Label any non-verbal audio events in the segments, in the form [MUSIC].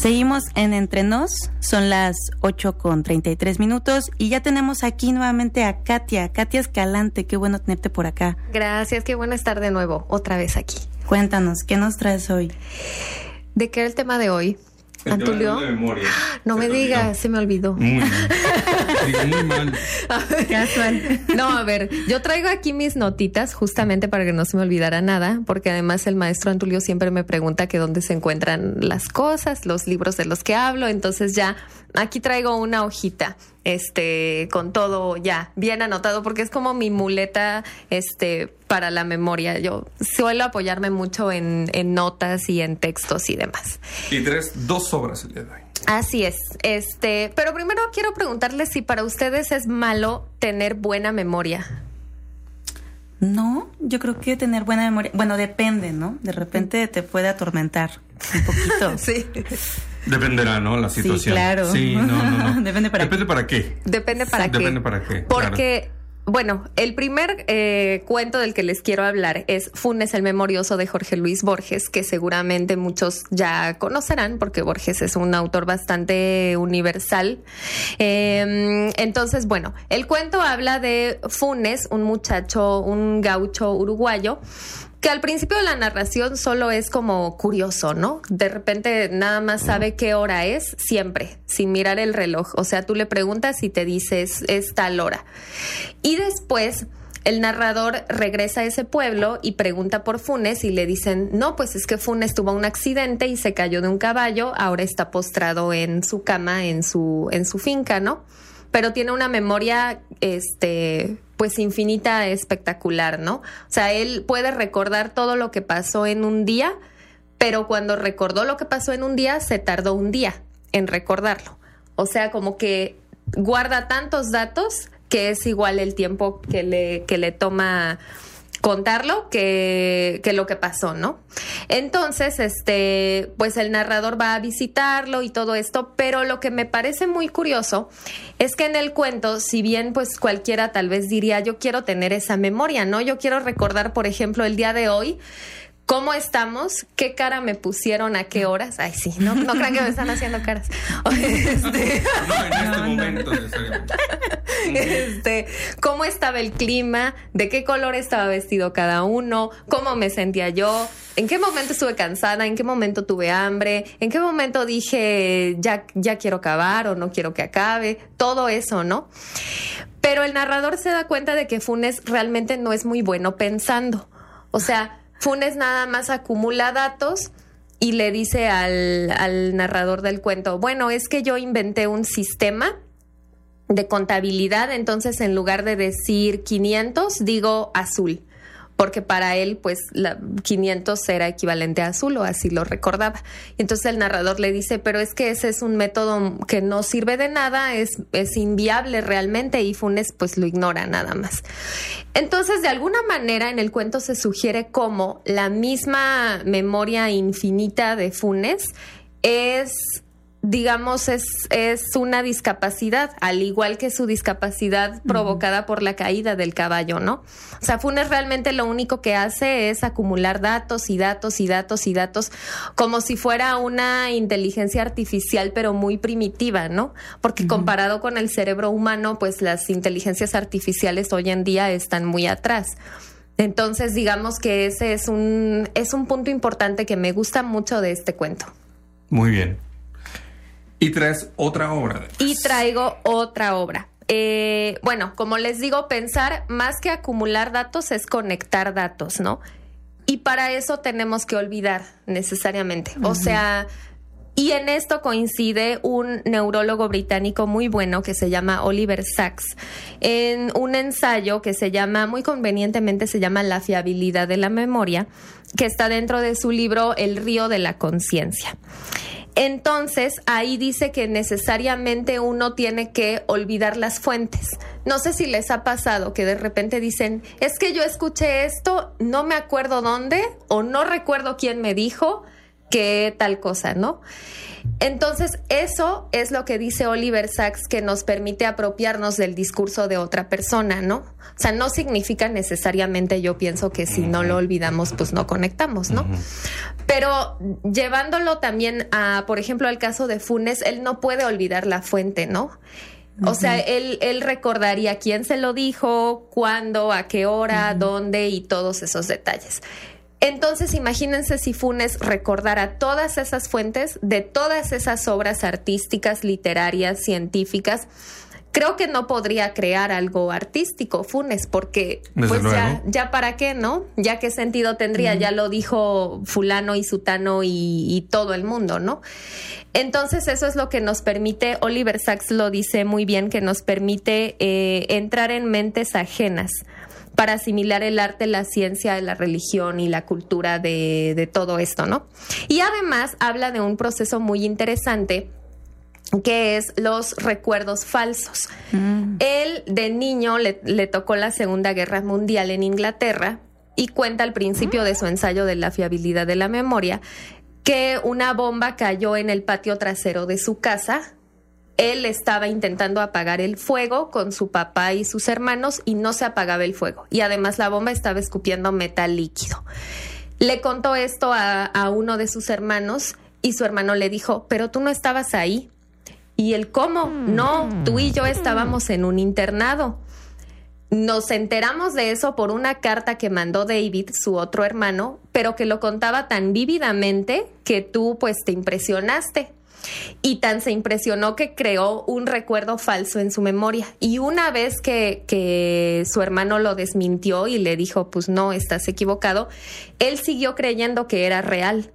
Seguimos en Entre Nos, son las 8 con 33 minutos y ya tenemos aquí nuevamente a Katia, Katia Escalante, qué bueno tenerte por acá. Gracias, qué bueno estar de nuevo, otra vez aquí. Cuéntanos, ¿qué nos traes hoy? ¿De qué era el tema de hoy? Antulio. [GASPS] No me digas, se me olvidó. Muy mal. [LAUGHS] muy mal. Casual. No, a ver, yo traigo aquí mis notitas justamente para que no se me olvidara nada, porque además el maestro Antulio siempre me pregunta que dónde se encuentran las cosas, los libros de los que hablo, entonces ya aquí traigo una hojita este con todo ya bien anotado porque es como mi muleta este para la memoria yo suelo apoyarme mucho en, en notas y en textos y demás y tres dos obras el día de hoy Así es, este, pero primero quiero preguntarles si para ustedes es malo tener buena memoria. No, yo creo que tener buena memoria, bueno, depende, ¿no? De repente te puede atormentar un poquito. [LAUGHS] sí. Dependerá, ¿no? La situación. Sí, claro. Sí, no, no, no. [LAUGHS] Depende para Depende para qué. Depende para qué. Depende para qué. Porque bueno, el primer eh, cuento del que les quiero hablar es Funes el Memorioso de Jorge Luis Borges, que seguramente muchos ya conocerán porque Borges es un autor bastante universal. Em, entonces, bueno, el cuento habla de Funes, un muchacho, un gaucho uruguayo, que al principio de la narración solo es como curioso, ¿no? De repente nada más sabe qué hora es siempre, sin mirar el reloj. O sea, tú le preguntas y te dices es tal hora. Y después el narrador regresa a ese pueblo y pregunta por Funes y le dicen, no, pues es que Funes tuvo un accidente y se cayó de un caballo, ahora está postrado en su cama, en su, en su finca, ¿no? Pero tiene una memoria, este, pues infinita, espectacular, ¿no? O sea, él puede recordar todo lo que pasó en un día, pero cuando recordó lo que pasó en un día, se tardó un día en recordarlo. O sea, como que guarda tantos datos que es igual el tiempo que le, que le toma contarlo que, que, lo que pasó, ¿no? Entonces, este, pues el narrador va a visitarlo y todo esto, pero lo que me parece muy curioso es que en el cuento, si bien pues cualquiera tal vez diría, yo quiero tener esa memoria, ¿no? Yo quiero recordar, por ejemplo, el día de hoy, ¿Cómo estamos? ¿Qué cara me pusieron a qué horas? Ay, sí, no, no crean que me están haciendo caras. Este... [LAUGHS] No, en este momento. [LAUGHS] Este, ¿Cómo estaba el clima? ¿De qué color estaba vestido cada uno? ¿Cómo me sentía yo? ¿En qué momento estuve cansada? ¿En qué momento tuve hambre? ¿En qué momento dije ya, ya quiero acabar o no quiero que acabe? Todo eso, ¿no? Pero el narrador se da cuenta de que Funes realmente no es muy bueno pensando. O sea, Funes nada más acumula datos y le dice al, al narrador del cuento, bueno, es que yo inventé un sistema de contabilidad, entonces en lugar de decir 500, digo azul porque para él, pues, la 500 era equivalente a azul o así lo recordaba. Entonces el narrador le dice, pero es que ese es un método que no sirve de nada, es, es inviable realmente y Funes pues lo ignora nada más. Entonces, de alguna manera en el cuento se sugiere cómo la misma memoria infinita de Funes es digamos, es, es una discapacidad, al igual que su discapacidad provocada por la caída del caballo, ¿no? O sea, Funes realmente lo único que hace es acumular datos y datos y datos y datos, como si fuera una inteligencia artificial, pero muy primitiva, ¿no? Porque comparado con el cerebro humano, pues las inteligencias artificiales hoy en día están muy atrás. Entonces, digamos que ese es un, es un punto importante que me gusta mucho de este cuento. Muy bien. Y traes otra obra. Y traigo otra obra. Eh, bueno, como les digo, pensar más que acumular datos es conectar datos, ¿no? Y para eso tenemos que olvidar necesariamente. O sea, y en esto coincide un neurólogo británico muy bueno que se llama Oliver Sacks en un ensayo que se llama, muy convenientemente se llama La fiabilidad de la memoria, que está dentro de su libro El río de la conciencia. Entonces, ahí dice que necesariamente uno tiene que olvidar las fuentes. No sé si les ha pasado que de repente dicen, es que yo escuché esto, no me acuerdo dónde o no recuerdo quién me dijo, que tal cosa, ¿no? Entonces, eso es lo que dice Oliver Sacks que nos permite apropiarnos del discurso de otra persona, ¿no? O sea, no significa necesariamente, yo pienso que si no lo olvidamos, pues no conectamos, ¿no? Pero llevándolo también a, por ejemplo, al caso de Funes, él no puede olvidar la fuente, ¿no? O sea, él, él recordaría quién se lo dijo, cuándo, a qué hora, dónde y todos esos detalles. Entonces, imagínense si Funes recordara todas esas fuentes de todas esas obras artísticas, literarias, científicas. Creo que no podría crear algo artístico, Funes, porque pues ya, ya para qué, ¿no? Ya qué sentido tendría, ya lo dijo fulano y sutano y, todo el mundo, ¿no? Entonces eso es lo que nos permite, Oliver Sacks lo dice muy bien, que nos permite eh, entrar en mentes ajenas para asimilar el arte, la ciencia, la religión y la cultura de, todo esto, ¿no? Y además habla de un proceso muy interesante que es los recuerdos falsos. Mm. Él de niño le, le, tocó la Segunda Guerra Mundial en Inglaterra y cuenta al principio de su ensayo de la fiabilidad de la memoria que una bomba cayó en el patio trasero de su casa él estaba intentando apagar el fuego con su papá y sus hermanos y no se apagaba el fuego. Y además la bomba estaba escupiendo metal líquido. Le contó esto a, uno de sus hermanos y su hermano le dijo, pero tú no estabas ahí. Y él, ¿cómo? No, tú y yo estábamos en un internado. Nos enteramos de eso por una carta que mandó David, su otro hermano, pero que lo contaba tan vívidamente que tú pues te impresionaste y tan se impresionó que creó un recuerdo falso en su memoria. Y una vez que, que su hermano lo desmintió y le dijo, pues no, estás equivocado, él siguió creyendo que era real.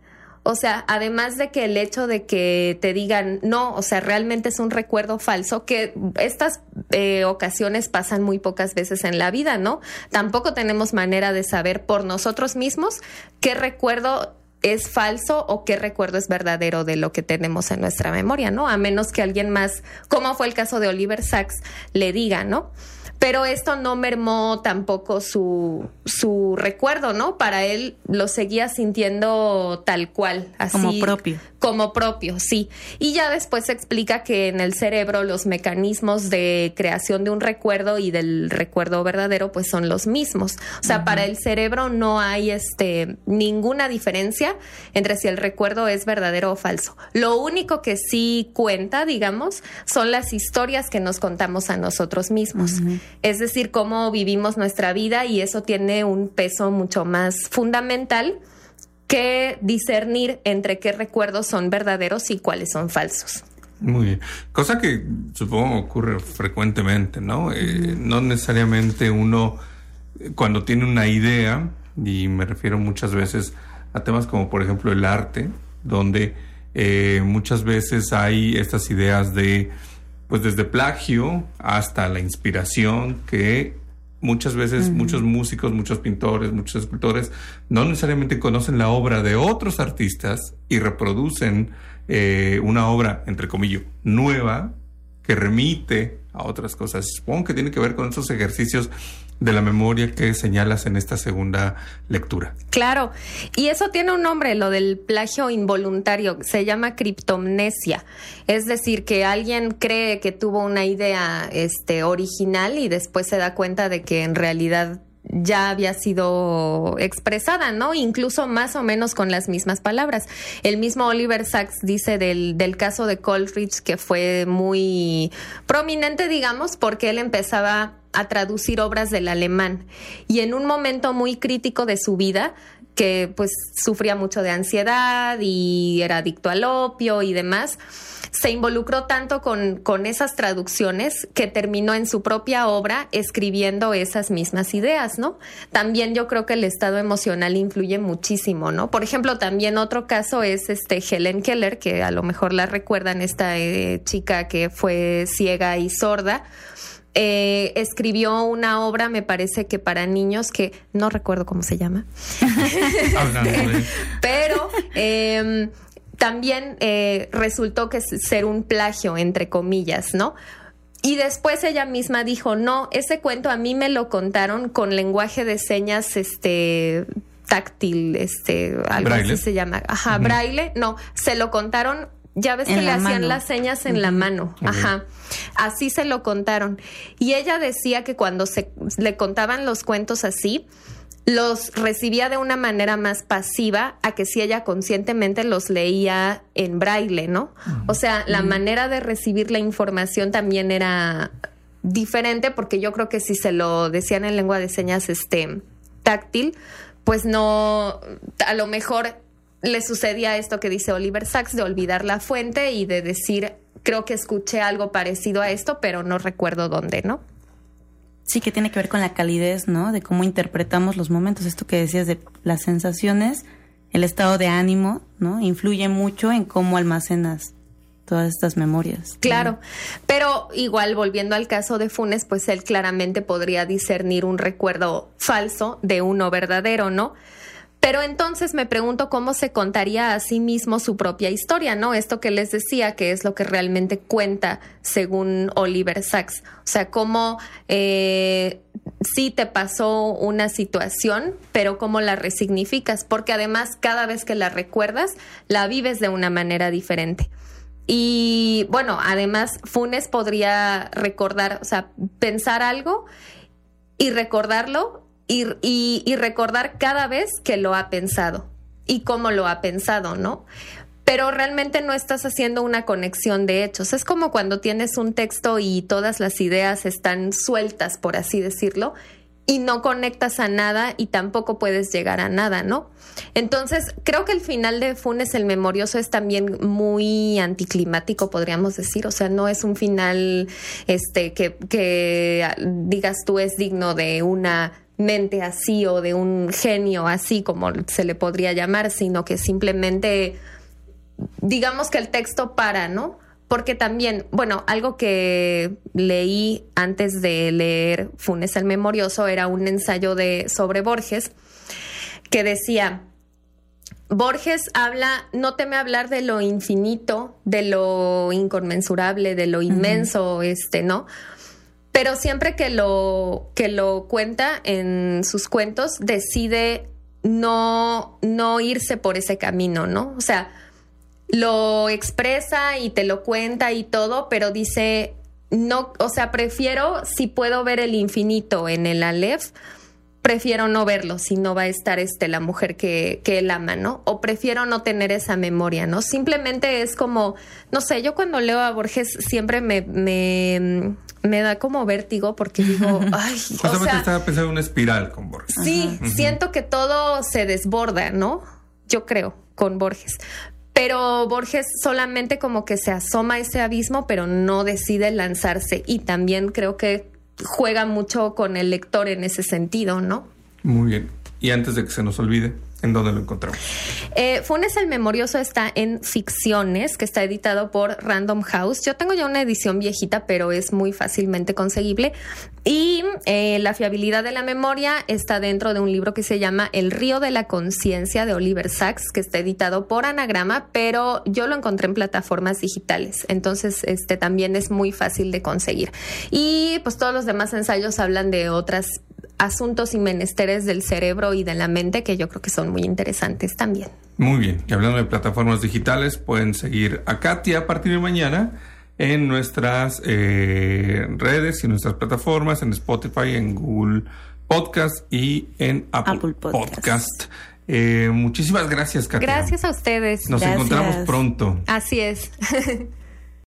O sea, además de que el hecho de que te digan, no, o sea, realmente es un recuerdo falso, que estas eh, ocasiones pasan muy pocas veces en la vida, ¿no? Tampoco tenemos manera de saber por nosotros mismos qué recuerdo es falso o qué recuerdo es verdadero de lo que tenemos en nuestra memoria, ¿no? A menos que alguien más, como fue el caso de Oliver Sacks, le diga, ¿no? Pero esto no mermó tampoco su, su recuerdo, ¿no? Para él lo seguía sintiendo tal cual, así. Como propio. Como propio, sí. Y ya después se explica que en el cerebro los mecanismos de creación de un recuerdo y del recuerdo verdadero pues son los mismos. O sea, para el cerebro no hay este ninguna diferencia entre si el recuerdo es verdadero o falso. Lo único que sí cuenta, digamos, son las historias que nos contamos a nosotros mismos es decir, cómo vivimos nuestra vida y eso tiene un peso mucho más fundamental que discernir entre qué recuerdos son verdaderos y cuáles son falsos. Muy bien. Cosa que supongo ocurre frecuentemente, ¿no? Eh, no necesariamente uno, cuando tiene una idea, y me refiero muchas veces a temas como por ejemplo el arte, donde eh, muchas veces hay estas ideas de pues desde plagio hasta la inspiración que muchas veces muchos músicos, muchos pintores, muchos escultores no necesariamente conocen la obra de otros artistas y reproducen eh, una obra, entre comillas, nueva que remite a otras cosas. Supongo que tiene que ver con esos ejercicios de la memoria que señalas en esta segunda lectura. Claro, y eso tiene un nombre, lo del plagio involuntario, se llama criptomnesia, es decir, que alguien cree que tuvo una idea este original y después se da cuenta de que en realidad ya había sido expresada, ¿no? Incluso más o menos con las mismas palabras. El mismo Oliver Sacks dice del, del caso de Coleridge que fue muy prominente, digamos, porque él empezaba a traducir obras del alemán y en un momento muy crítico de su vida que pues sufría mucho de ansiedad y era adicto al opio y demás, se involucró tanto con, con esas traducciones que terminó en su propia obra escribiendo esas mismas ideas, ¿no? También yo creo que el estado emocional influye muchísimo, ¿no? Por ejemplo, también otro caso es este Helen Keller, que a lo mejor la recuerdan, esta eh, chica que fue ciega y sorda. Eh, escribió una obra, me parece que para niños, que no recuerdo cómo se llama. [LAUGHS] [LAUGHS] Pero eh, también eh, resultó que ser un plagio, entre comillas, ¿no? Y después ella misma dijo, no, ese cuento a mí me lo contaron con lenguaje de señas, este, táctil, este, algo así se llama. Ajá, braille. No, se lo contaron ya ves que le hacían las señas en la mano. Ajá. Así se lo contaron. Y ella decía que cuando se le contaban los cuentos así, los recibía de una manera más pasiva a que si ella conscientemente los leía en braille, ¿no? O sea, la manera de recibir la información también era diferente porque yo creo que si se lo decían en lengua de señas este táctil, pues no a lo mejor le sucedía esto que dice Oliver Sacks de olvidar la fuente y de decir, creo que escuché algo parecido a esto, pero no recuerdo dónde, ¿no? Sí, que tiene que ver con la calidez, ¿no? De cómo interpretamos los momentos. Esto que decías de las sensaciones, el estado de ánimo, ¿no? Influye mucho en cómo almacenas todas estas memorias. Claro, pero igual volviendo al caso de Funes, pues él claramente podría discernir un recuerdo falso de uno verdadero, ¿no? Pero entonces me pregunto cómo se contaría a sí mismo su propia historia, ¿no? Esto que les decía, que es lo que realmente cuenta según Oliver Sacks. O sea, cómo eh, sí te pasó una situación, pero cómo la resignificas, porque además cada vez que la recuerdas, la vives de una manera diferente. Y bueno, además Funes podría recordar, o sea, pensar algo y recordarlo y, recordar cada vez que lo ha pensado y cómo lo ha pensado, ¿no? pero realmente no estás haciendo una conexión de hechos. Es como cuando tienes un texto y todas las ideas están sueltas, por así decirlo, y no conectas a nada y tampoco puedes llegar a nada, ¿no? Entonces, creo que el final de Funes el Memorioso es también muy anticlimático, podríamos decir. O sea, no es un final este que, que digas tú es digno de una mente así o de un genio así como se le podría llamar, sino que simplemente digamos que el texto para, ¿no? Porque también, bueno, algo que leí antes de leer Funes el Memorioso era un ensayo de sobre Borges que decía Borges habla, no teme hablar de lo infinito, de lo inconmensurable, de lo inmenso, este, ¿no? Pero siempre que lo, que lo cuenta en sus cuentos, decide no, no irse por ese camino, ¿no? O sea, lo expresa y te lo cuenta y todo, pero dice, no, o sea, prefiero, si puedo ver el infinito en el Aleph, prefiero no verlo si no va a estar este, la mujer que, que él ama, ¿no? O prefiero no tener esa memoria, ¿no? Simplemente es como, no sé, yo cuando leo a Borges siempre me, me, me da como vértigo porque digo, [LAUGHS] ay, o sea, estaba pensando en una espiral con Borges. Sí, siento que todo se desborda, ¿no? Yo creo, con Borges. Pero Borges solamente como que se asoma a ese abismo, pero no decide lanzarse. Y también creo que juega mucho con el lector en ese sentido, ¿no? Muy bien. Y antes de que se nos olvide, ¿En dónde lo encontramos? Eh, Funes el Memorioso está en Ficciones, que está editado por Random House. Yo tengo ya una edición viejita, pero es muy fácilmente conseguible. Y eh, La fiabilidad de la memoria está dentro de un libro que se llama El río de la conciencia de Oliver Sacks, que está editado por Anagrama, pero yo lo encontré en plataformas digitales. Entonces, este también es muy fácil de conseguir. Y pues todos los demás ensayos hablan de otras asuntos y menesteres del cerebro y de la mente que yo creo que son muy interesantes también. Muy bien, y hablando de plataformas digitales, pueden seguir a Katia a partir de mañana en nuestras eh, redes y nuestras plataformas, en Spotify, en Google Podcast y en Apple, Podcast. Eh, muchísimas gracias, Katia. Gracias a ustedes. Nos encontramos pronto. Así es. [LAUGHS]